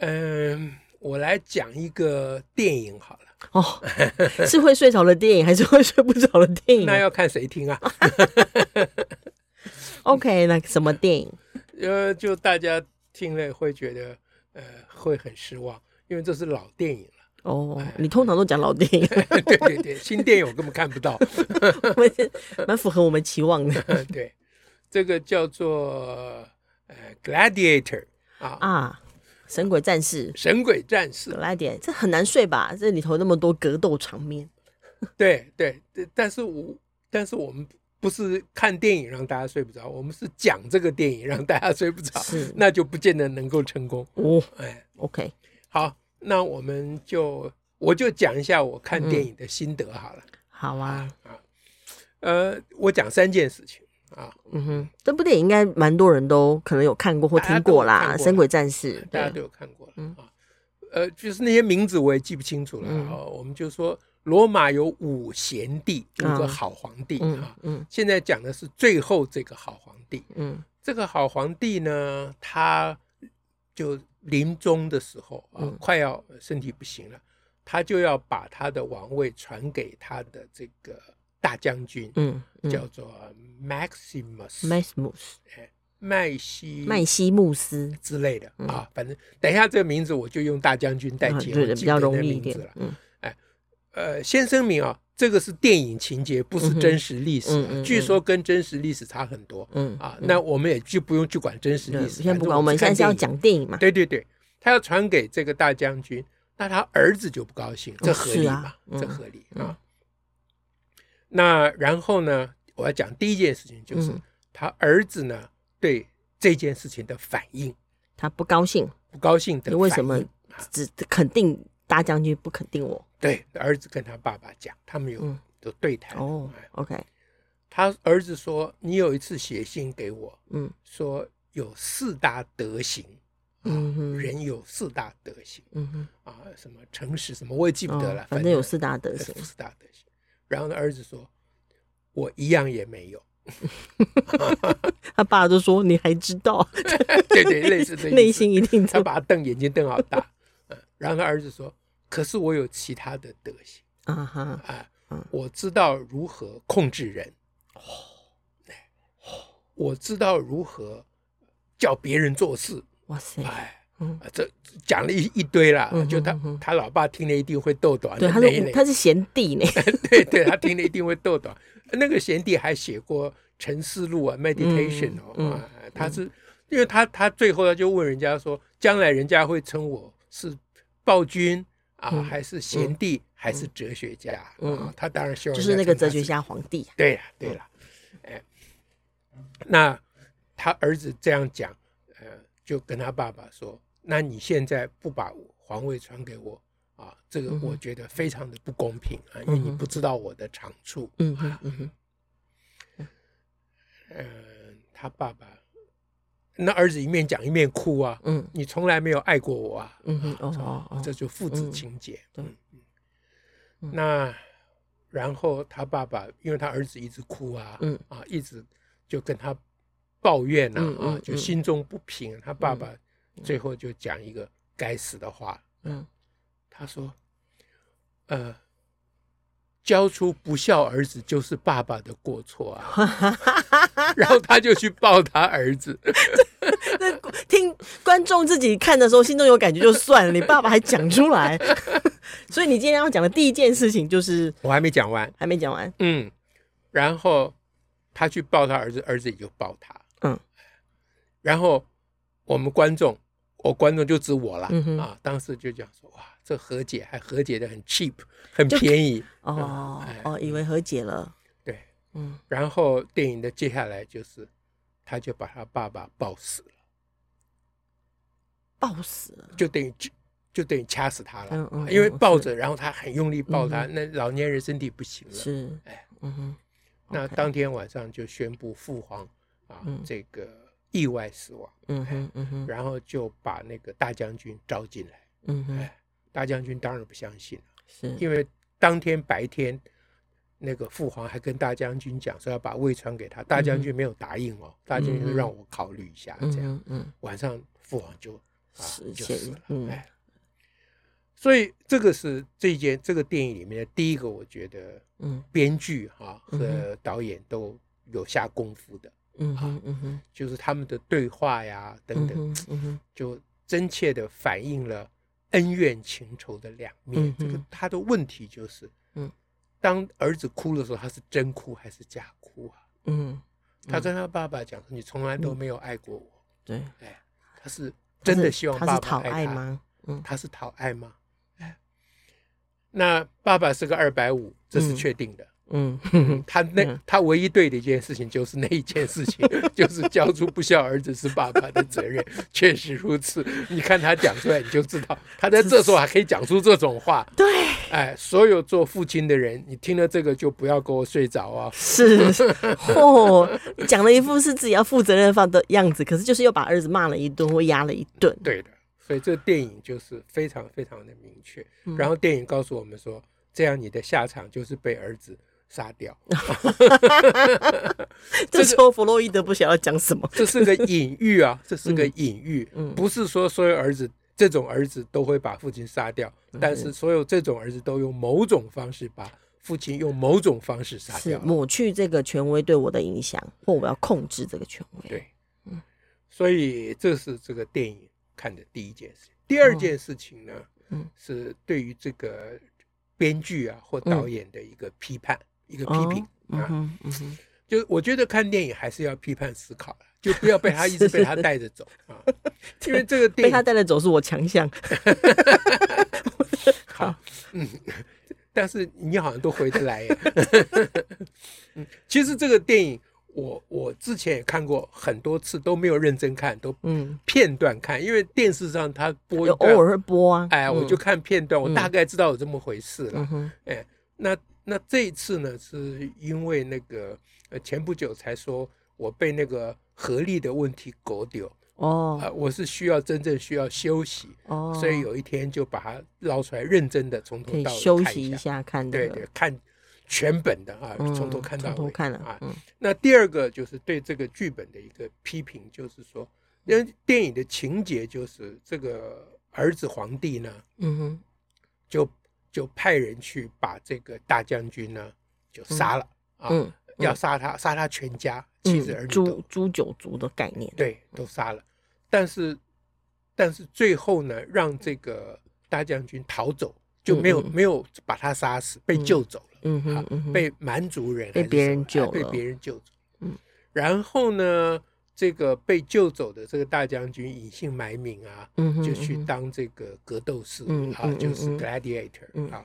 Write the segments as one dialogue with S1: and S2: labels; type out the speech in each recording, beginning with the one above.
S1: 嗯，我来讲一个电影好了。
S2: 哦，是会睡着的电影，还是会睡不着的电影？
S1: 那要看谁听啊。
S2: OK，那什么电影？
S1: 呃，就大家听了会觉得呃会很失望，因为这是老电影了。
S2: 哦，呃、你通常都讲老电影。
S1: 对对对，新电影我根本看不到。
S2: 蛮符合我们期望的。
S1: 对，这个叫做呃《Gladiator》啊
S2: 啊。神鬼战士，
S1: 神鬼战士，
S2: 来点，这很难睡吧？这里头那么多格斗场面。
S1: 对对对，但是我但是我们不是看电影让大家睡不着，我们是讲这个电影让大家睡不着，那就不见得能够成功
S2: 哦。哎，OK，
S1: 好，那我们就我就讲一下我看电影的心得好了。
S2: 嗯、好啊啊，
S1: 呃，我讲三件事情。啊，
S2: 嗯哼，这部电影应该蛮多人都可能有看过或听过啦，《神鬼战士》
S1: 大家都有看过了啊。呃，就是那些名字我也记不清楚了啊。我们就说罗马有五贤帝，五个好皇帝啊。嗯，现在讲的是最后这个好皇帝。嗯，这个好皇帝呢，他就临终的时候啊，快要身体不行了，他就要把他的王位传给他的这个。大将军，嗯，叫做 Maximus，Maximus，哎，麦西，
S2: 麦西穆斯
S1: 之类的啊，反正等一下这个名字我就用大将军代替，
S2: 比较容易一点了。嗯，
S1: 哎，呃，先声明啊，这个是电影情节，不是真实历史，据说跟真实历史差很多。嗯啊，那我们也就不用去管真实历史，
S2: 先不管，我们现在是要讲电影嘛。
S1: 对对对，他要传给这个大将军，那他儿子就不高兴，这合理嘛？这合理啊。那然后呢？我要讲第一件事情，就是他儿子呢对这件事情的反应，
S2: 他不高兴，
S1: 不高兴的。
S2: 你为什么只肯定大将军，不肯定我？
S1: 对，儿子跟他爸爸讲，他们有有对谈。
S2: 哦，OK。
S1: 他儿子说：“你有一次写信给我，嗯，说有四大德行，嗯，人有四大德行，嗯哼，啊，什么诚实什么我也记不得了，
S2: 反正有四大德行，
S1: 四大德行。”然后他，儿子说：“我一样也没有。”
S2: 他爸就说：“你还知道？”
S1: 对对，类似的，
S2: 内心一定
S1: 他把他瞪眼睛瞪好大。然后他儿子说：“可是我有其他的德行啊哈啊，我知道如何控制人，我知道如何叫别人做事。”哇塞！哎。嗯，这讲了一一堆了，就他他老爸听了一定会逗短。
S2: 对，他是他是贤弟呢。
S1: 对对，他听了一定会逗短。那个贤弟还写过《沉思录》啊，《Meditation》哦，他是因为他他最后他就问人家说，将来人家会称我是暴君啊，还是贤弟，还是哲学家？嗯，他当然希望
S2: 就是那个哲学家皇帝。
S1: 对呀对了，哎，那他儿子这样讲，呃，就跟他爸爸说。那你现在不把皇位传给我啊？这个我觉得非常的不公平啊，因为你不知道我的长处。嗯嗯嗯嗯，他爸爸，那儿子一面讲一面哭啊。嗯，你从来没有爱过我啊。嗯哼，哦，这就父子情结。嗯嗯，那然后他爸爸，因为他儿子一直哭啊，嗯啊，一直就跟他抱怨呐啊，就心中不平。他爸爸。最后就讲一个该死的话，嗯，他说，呃，教出不孝儿子就是爸爸的过错啊，然后他就去抱他儿子。
S2: 那听观众自己看的时候，心中有感觉就算了，你爸爸还讲出来，所以你今天要讲的第一件事情就是，
S1: 我还没讲完，
S2: 还没讲完，
S1: 嗯，然后他去抱他儿子，儿子也就抱他，嗯，然后我们观众。我观众就指我了、嗯、啊！当时就讲说，哇，这和解还和解的很 cheap，很便宜
S2: 哦、嗯、哦，以为和解了，
S1: 对，嗯。然后电影的接下来就是，他就把他爸爸抱死了，
S2: 抱死了，
S1: 就等于就就等于掐死他了。嗯嗯，因为抱着，然后他很用力抱他，那老年人身体不行了。
S2: 是，哎，嗯哼。
S1: 那当天晚上就宣布父皇啊这个意外死亡。嗯哼嗯哼，然后就把那个大将军招进来。嗯哼，哎，大将军当然不相信了，是。因为当天白天。那个父皇还跟大将军讲说要把位传给他，大将军没有答应哦，大将军让我考虑一下，这样，嗯，晚上父皇就啊就死了，哎，所以这个是这件这个电影里面的第一个，我觉得，嗯，编剧哈和导演都有下功夫的，嗯哼嗯哼，就是他们的对话呀等等，嗯哼，就真切的反映了恩怨情仇的两面，这个他的问题就是，嗯。当儿子哭的时候，他是真哭还是假哭啊？嗯，他跟他爸爸讲说：“你从来都没有爱过我。”对，哎，他是真的希望爸爸爱他吗？嗯，他是讨爱吗？哎，那爸爸是个二百五，这是确定的。嗯，他那他唯一对的一件事情就是那一件事情，就是教出不孝儿子是爸爸的责任。确实如此，你看他讲出来，你就知道他在这时候还可以讲出这种话。对，哎，所有做父亲的人，你听了这个就不要给我睡着啊！是，哦，讲了一副是自己要负责任放的样子，可是就是又把儿子骂了一顿或压了一顿。对的，所以这个电影就是非常非常的明确。然后电影告诉我们说，这样你的下场就是被儿子。杀掉，这时候弗洛伊德不晓得要讲什么，这是个隐喻啊，这是个隐喻，不是说所有儿子这种儿子都会把父亲杀掉，但是所有这种儿子都用某种方式把父亲用某种方式杀掉，抹去这个权威对我的影响，或我要控制这个权威。对，所以这是这个电影看的第一件事。第二件事情呢，是对于这个编剧啊或导演的一个批判。一个批评啊，就我觉得看电影还是要批判思考，就不要被他一直被他带着走啊，因为这个电影被他带着走是我强项。好，嗯，但是你好像都回得来耶。其实这个电影我我之前也看过很多次，都没有认真看，都片段看，因为电视上他播偶尔会播啊，哎，我就看片段，我大概知道有这么回事了。哎，那。那这一次呢，是因为那个呃，前不久才说我被那个合力的问题搞丢哦，啊，我是需要真正需要休息哦，所以有一天就把它捞出来，认真的从头到尾休息一下，看对对，看全本的啊，从头看到尾看了啊。那第二个就是对这个剧本的一个批评，就是说，因为电影的情节就是这个儿子皇帝呢，嗯哼，就。就派人去把这个大将军呢，就杀了啊！要杀他，杀他全家，妻子儿女都诛九族的概念，对，都杀了。但是，但是最后呢，让这个大将军逃走，就没有没有把他杀死，被救走了。嗯哼，被蛮族人被别人救，被别人救走。嗯，然后呢？这个被救走的这个大将军隐姓埋名啊，就去当这个格斗士啊，就是 gladiator 啊，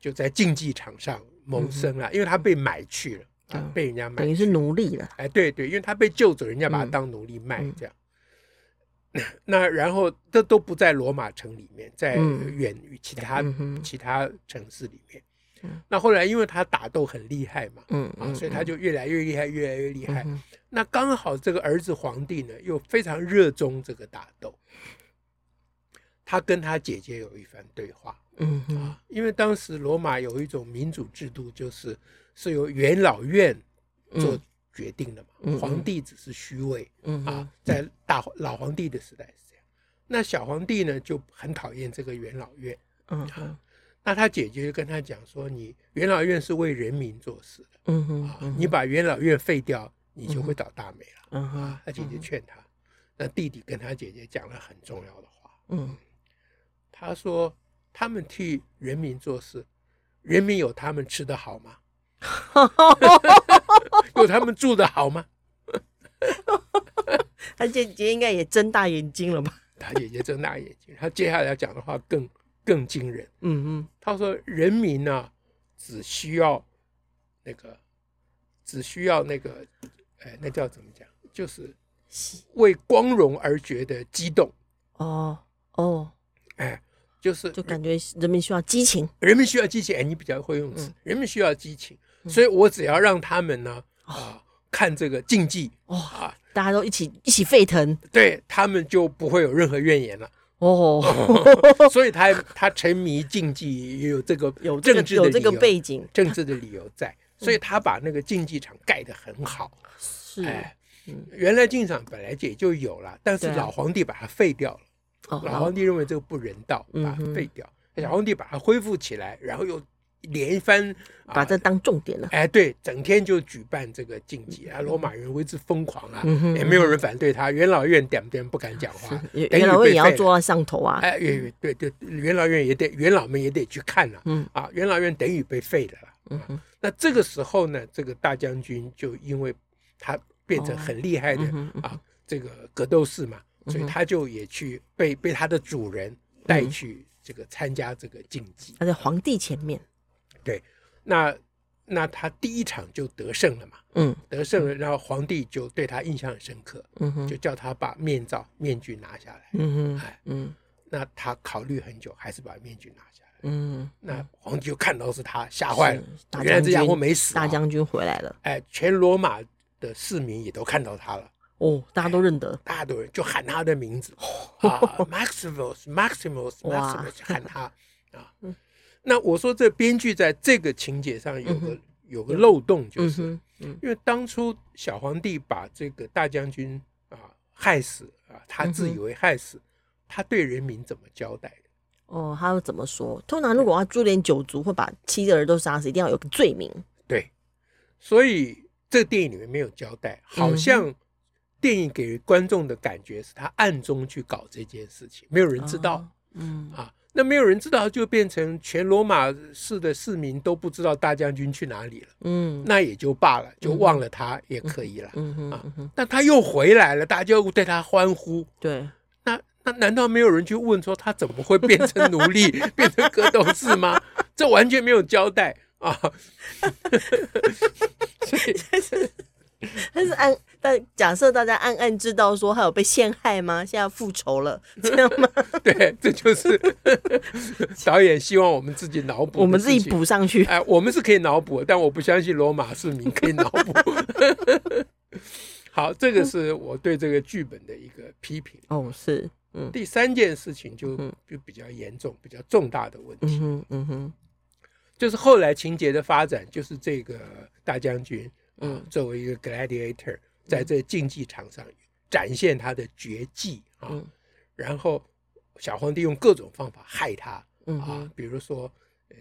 S1: 就在竞技场上谋生啊，因为他被买去了啊，被人家买，等于是奴隶了。哎，对对，因为他被救走，人家把他当奴隶卖这样。那然后这都不在罗马城里面，在远于其他其他城市里面。那后来因为他打斗很厉害嘛，嗯啊，所以他就越来越厉害，越来越厉害。那刚好这个儿子皇帝呢，又非常热衷这个打斗。他跟他姐姐有一番对话，嗯啊，因为当时罗马有一种民主制度，就是是由元老院做决定的嘛，皇帝只是虚位，嗯啊，在大老皇帝的时代是这样。那小皇帝呢就很讨厌这个元老院，嗯啊。那他姐姐就跟他讲说：“你元老院是为人民做事的，嗯哼，你把元老院废掉，你就会倒大霉了。”嗯哼，他姐姐劝他，那弟弟跟他姐姐讲了很重要的话，嗯，他说：“他们替人民做事，人民有他们吃的好吗？有他们住的好吗？” 他姐姐应该也睁大眼睛了吧？他姐姐睁大眼睛，他接下来要讲的话更。更惊人，嗯嗯，他说人民呢，只需要那个，只需要那个，哎，那叫怎么讲？就是为光荣而觉得激动。哦，
S2: 哦，
S1: 哎，就是
S2: 就感觉人民需要激情，
S1: 人民需要激情。哎，你比较会用词，人民需要激情，所以我只要让他们呢啊看这个竞技，啊，
S2: 大家都一起一起沸腾，
S1: 对他们就不会有任何怨言了。
S2: 哦，
S1: 所以他他沉迷竞技也有这个
S2: 有
S1: 政治的
S2: 有这个背景，
S1: 政治的理由在，所以他把那个竞技场盖得很好。
S2: 是，
S1: 哎，原来竞技场本来也就有了，但是老皇帝把它废掉了。老皇帝认为这个不人道，把它废掉。小皇帝把它恢复起来，然后又。连番
S2: 把这当重点了，
S1: 哎，对，整天就举办这个竞技啊，罗马人为之疯狂啊，也没有人反对他，元老院点点不敢讲话，
S2: 元老院也要坐到上头啊，
S1: 哎，对对，元老院也得元老们也得去看了，嗯。啊，元老院等于被废了，嗯，那这个时候呢，这个大将军就因为他变成很厉害的啊，这个格斗士嘛，所以他就也去被被他的主人带去这个参加这个竞技，
S2: 他在皇帝前面。
S1: 对，那那他第一场就得胜了嘛，嗯，得胜了，然后皇帝就对他印象很深刻，嗯哼，就叫他把面罩面具拿下来，嗯哼，哎，嗯，那他考虑很久，还是把面具拿下来，嗯，那皇帝就看到是他，吓坏了，原来这家伙没死，
S2: 大将军回来了，
S1: 哎，全罗马的市民也都看到他了，
S2: 哦，大家都认得，
S1: 大家都认，就喊他的名字，啊，Maximus，Maximus，Maximus，喊他 啊。那我说这编剧在这个情节上有个有个漏洞，就是因为当初小皇帝把这个大将军啊害死啊，他自以为害死，他对人民怎么交代的？
S2: 哦，他会怎么说？通常如果要株连九族，会把七个人都杀死，一定要有个罪名。
S1: 对，所以这个电影里面没有交代，好像电影给观众的感觉是他暗中去搞这件事情，没有人知道。嗯啊。那没有人知道，就变成全罗马市的市民都不知道大将军去哪里了。嗯，那也就罢了，就忘了他也可以了。嗯哼，啊，但他又回来了，大家又对他欢呼。
S2: 对，
S1: 那那难道没有人去问说他怎么会变成奴隶，变成格斗士吗？这完全没有交代啊。所以。
S2: 但是暗，但假设大家暗暗知道说他有被陷害吗？现在要复仇了，这样吗？
S1: 对，这就是 导演希望我们自己脑补，
S2: 我们自己补上去。
S1: 哎，我们是可以脑补，但我不相信罗马市民可以脑补。好，这个是我对这个剧本的一个批评。
S2: 哦，是，嗯。
S1: 第三件事情就就比较严重、比较重大的问题。嗯嗯哼，就是后来情节的发展，就是这个大将军。嗯，作为一个 gladiator，在这竞技场上展现他的绝技啊，然后小皇帝用各种方法害他啊，比如说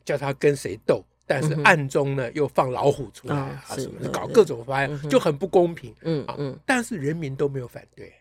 S1: 叫他跟谁斗，但是暗中呢又放老虎出来啊什么的，搞各种方案就很不公平。嗯嗯，但是人民都没有反对。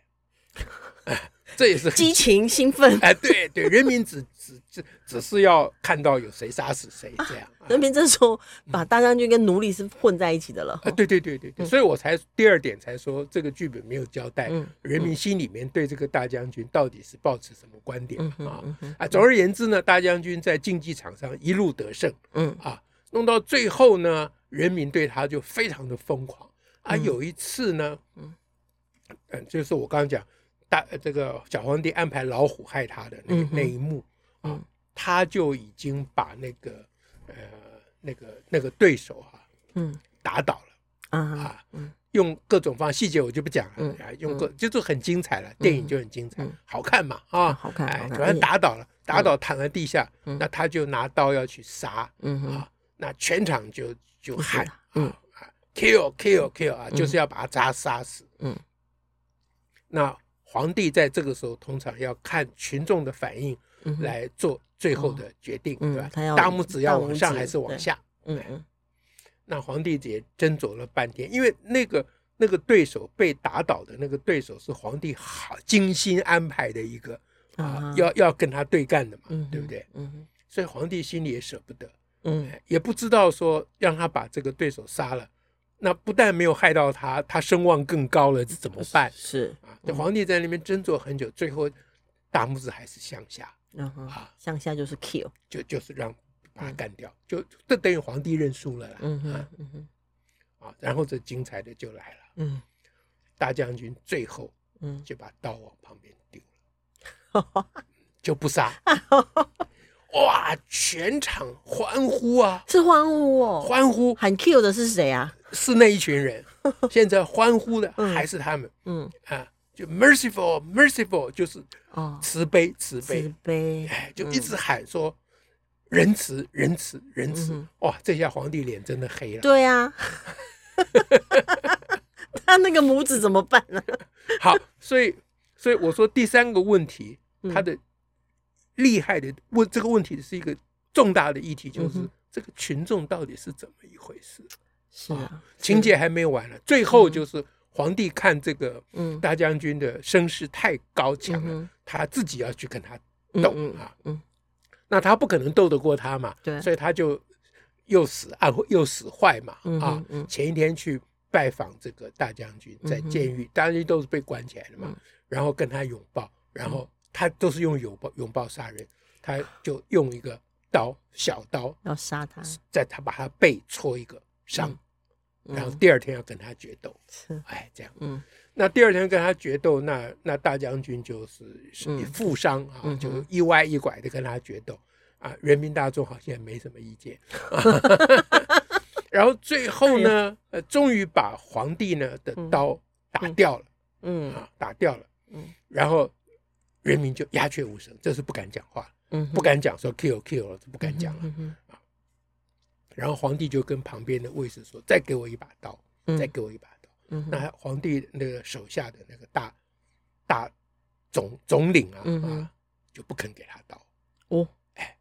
S1: 这也是
S2: 激情兴奋。
S1: 哎，对对，人民只只只只是要看到有谁杀死谁这样。
S2: 人民这时候把大将军跟奴隶是混在一起的了。
S1: 啊，对对对对对，所以我才第二点才说这个剧本没有交代，人民心里面对这个大将军到底是抱持什么观点啊？啊，总而言之呢，大将军在竞技场上一路得胜，嗯啊，弄到最后呢，人民对他就非常的疯狂啊。有一次呢，嗯嗯，就是我刚刚讲。大这个小皇帝安排老虎害他的那那一幕啊，他就已经把那个呃那个那个对手哈，嗯，打倒了。啊，用各种方细节我就不讲了，用各就是很精彩了，电影就很精彩，好看嘛啊，
S2: 好看，哎，
S1: 主要打倒了，打倒躺在地下，那他就拿刀要去杀，嗯啊，那全场就就喊，嗯。啊，kill kill kill 啊，就是要把他杀杀死，嗯，那。皇帝在这个时候通常要看群众的反应来做最后的决定，对吧？大拇指要往上还是往下？嗯，那皇帝也斟酌了半天，因为那个那个对手被打倒的那个对手是皇帝好精心安排的一个啊，要要跟他对干的嘛，对不对？嗯，所以皇帝心里也舍不得，嗯，也不知道说让他把这个对手杀了。那不但没有害到他，他声望更高了，这怎么办？
S2: 是
S1: 啊，这皇帝在那边斟酌很久，最后大拇指还是向下，
S2: 啊，向下就是 kill，
S1: 就就是让把他干掉，就这等于皇帝认输了啦。嗯哼，嗯哼，啊，然后这精彩的就来了，嗯，大将军最后嗯。就把刀往旁边丢了，就不杀。哇！全场欢呼啊，
S2: 是欢呼哦，
S1: 欢呼。
S2: 喊 kill 的是谁啊？
S1: 是那一群人。现在欢呼的还是他们。嗯。啊，就 merciful merciful 就是慈悲慈悲
S2: 慈悲，
S1: 哎，就一直喊说仁慈仁慈仁慈。哇，这下皇帝脸真的黑了。
S2: 对呀，他那个拇指怎么办呢？
S1: 好，所以所以我说第三个问题，他的。厉害的问这个问题是一个重大的议题，就是这个群众到底是怎么一回事？
S2: 是啊，
S1: 情节还没完呢，最后就是皇帝看这个大将军的声势太高强了，他自己要去跟他斗啊，嗯。那他不可能斗得过他嘛，对，所以他就又死暗又死坏嘛啊，前一天去拜访这个大将军，在监狱，大将军都是被关起来的嘛，然后跟他拥抱，然后。他都是用拥抱拥抱杀人，他就用一个刀小刀
S2: 要杀他，
S1: 在他把他背戳一个伤，嗯、然后第二天要跟他决斗，是哎这样，嗯，那第二天跟他决斗，那那大将军就是是负伤啊，嗯、就一歪一拐的跟他决斗啊，人民大众好像也没什么意见，然后最后呢，呃，终于把皇帝呢的刀打掉了，嗯啊，打掉了，嗯，然后。人民就鸦雀无声，这是不敢讲话，嗯、不敢讲说 kill kill 了，不敢讲了、嗯、哼然后皇帝就跟旁边的卫士说：“再给我一把刀，嗯、再给我一把刀。嗯”那皇帝那个手下的那个大大总总领啊，嗯、啊，就不肯给他刀。哦，哎，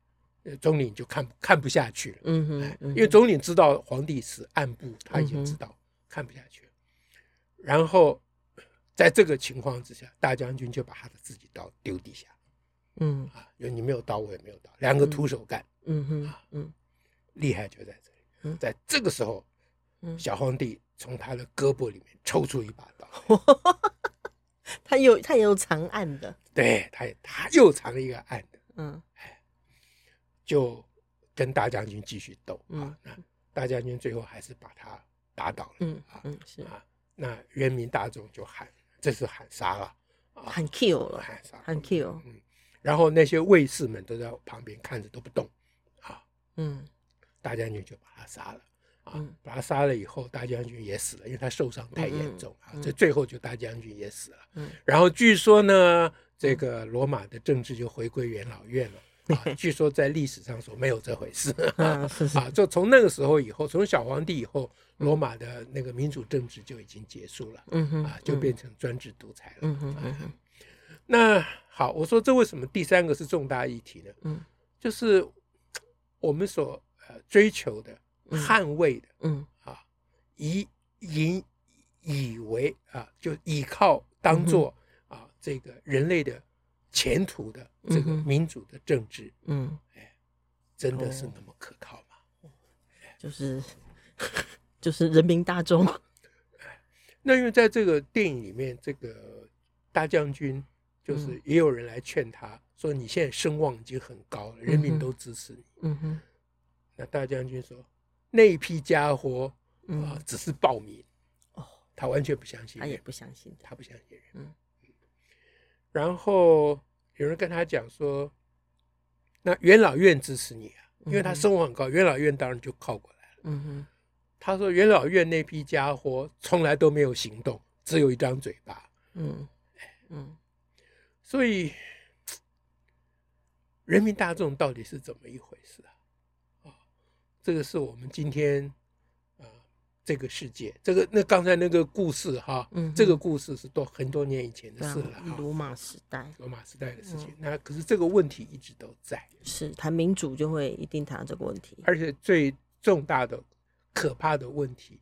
S1: 总领就看看不下去了。嗯哼，哎，因为总领知道皇帝是暗部，他已经知道、嗯、看不下去了，然后。在这个情况之下，大将军就把他的自己刀丢地下，嗯。啊，因为你没有刀，我也没有刀，两个徒手干，嗯哼，嗯，厉害就在这里，在这个时候，小皇帝从他的胳膊里面抽出一把刀，
S2: 他有他也有藏暗的，
S1: 对，他他又藏了一个按的，嗯，就跟大将军继续斗。啊，那大将军最后还是把他打倒了，嗯啊，嗯是。啊，那人民大众就喊。这是喊杀了，
S2: 喊 kill 了，喊杀，喊 kill。
S1: 嗯，然后那些卫士们都在旁边看着都不动，啊，嗯，大将军就把他杀了，啊，把他杀了以后，大将军也死了，因为他受伤太严重啊。这最后就大将军也死了。嗯，然后据说呢，这个罗马的政治就回归元老院了。啊，据说在历史上说没有这回事，啊，就从那个时候以后，从小皇帝以后，罗马的那个民主政治就已经结束了，嗯哼，啊，就变成专制独裁了，嗯哼，嗯哼，那好，我说这为什么第三个是重大议题呢？嗯，就是我们所呃追求的、捍卫的，嗯啊，以引以为啊，就依靠当做啊这个人类的。前途的这个民主的政治，嗯，哎，真的是那么可靠吗？
S2: 就是 就是人民大众。
S1: 那因为在这个电影里面，这个大将军就是也有人来劝他说：“你现在声望已经很高了，人民都支持你。”嗯哼。那大将军说：“那一批家伙啊，只是暴民。”哦，他完全不相信，
S2: 他也不相信，
S1: 他不相信人。嗯。然后有人跟他讲说：“那元老院支持你啊，因为他声望很高，元老院当然就靠过来了。”嗯哼，他说：“元老院那批家伙从来都没有行动，只有一张嘴巴。”嗯嗯，所以 人民大众到底是怎么一回事啊？啊，这个是我们今天。这个世界，这个那刚才那个故事哈，嗯、哼这个故事是多很多年以前的事了，
S2: 罗马时代，
S1: 罗马时代的事情。嗯、那可是这个问题一直都在，
S2: 是谈民主就会一定谈到这个问题，
S1: 而且最重大的、可怕的问题，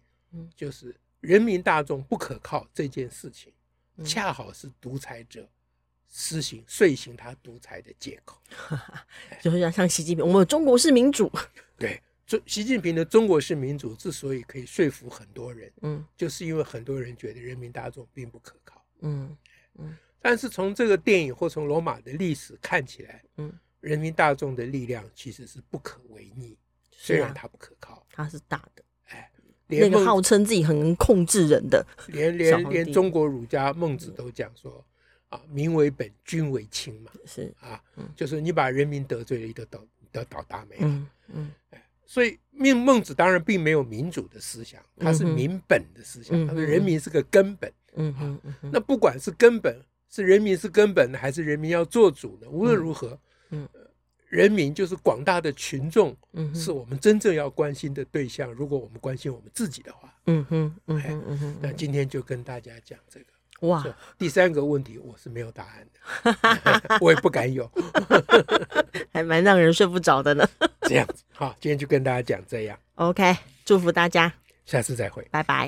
S1: 就是人民大众不可靠这件事情，嗯、恰好是独裁者施行遂行他独裁的借口，
S2: 就是像像习近平，我们中国是民主，
S1: 对。习近平的中国式民主之所以可以说服很多人，嗯，就是因为很多人觉得人民大众并不可靠，嗯嗯。但是从这个电影或从罗马的历史看起来，嗯，人民大众的力量其实是不可违逆，虽然它不可靠，
S2: 它是大的，哎，那个号称自己很能控制人的，
S1: 连连连中国儒家孟子都讲说，啊，民为本，君为轻嘛，
S2: 是
S1: 啊，就是你把人民得罪了，你都倒得倒大霉了。
S2: 嗯嗯，
S1: 所以孟孟子当然并没有民主的思想，他是民本的思想，他说人民是个根本。嗯嗯嗯，那不管是根本是人民是根本还是人民要做主呢？无论如何，嗯，人民就是广大的群众，嗯，是我们真正要关心的对象。如果我们关心我们自己的话，嗯哼，嗯哼，嗯哼，那今天就跟大家讲这个。哇，第三个问题我是没有答案的，我也不敢有，
S2: 还蛮让人睡不着的呢。
S1: 这样子，好，今天就跟大家讲这样。
S2: OK，祝福大家，
S1: 下次再会，
S2: 拜拜。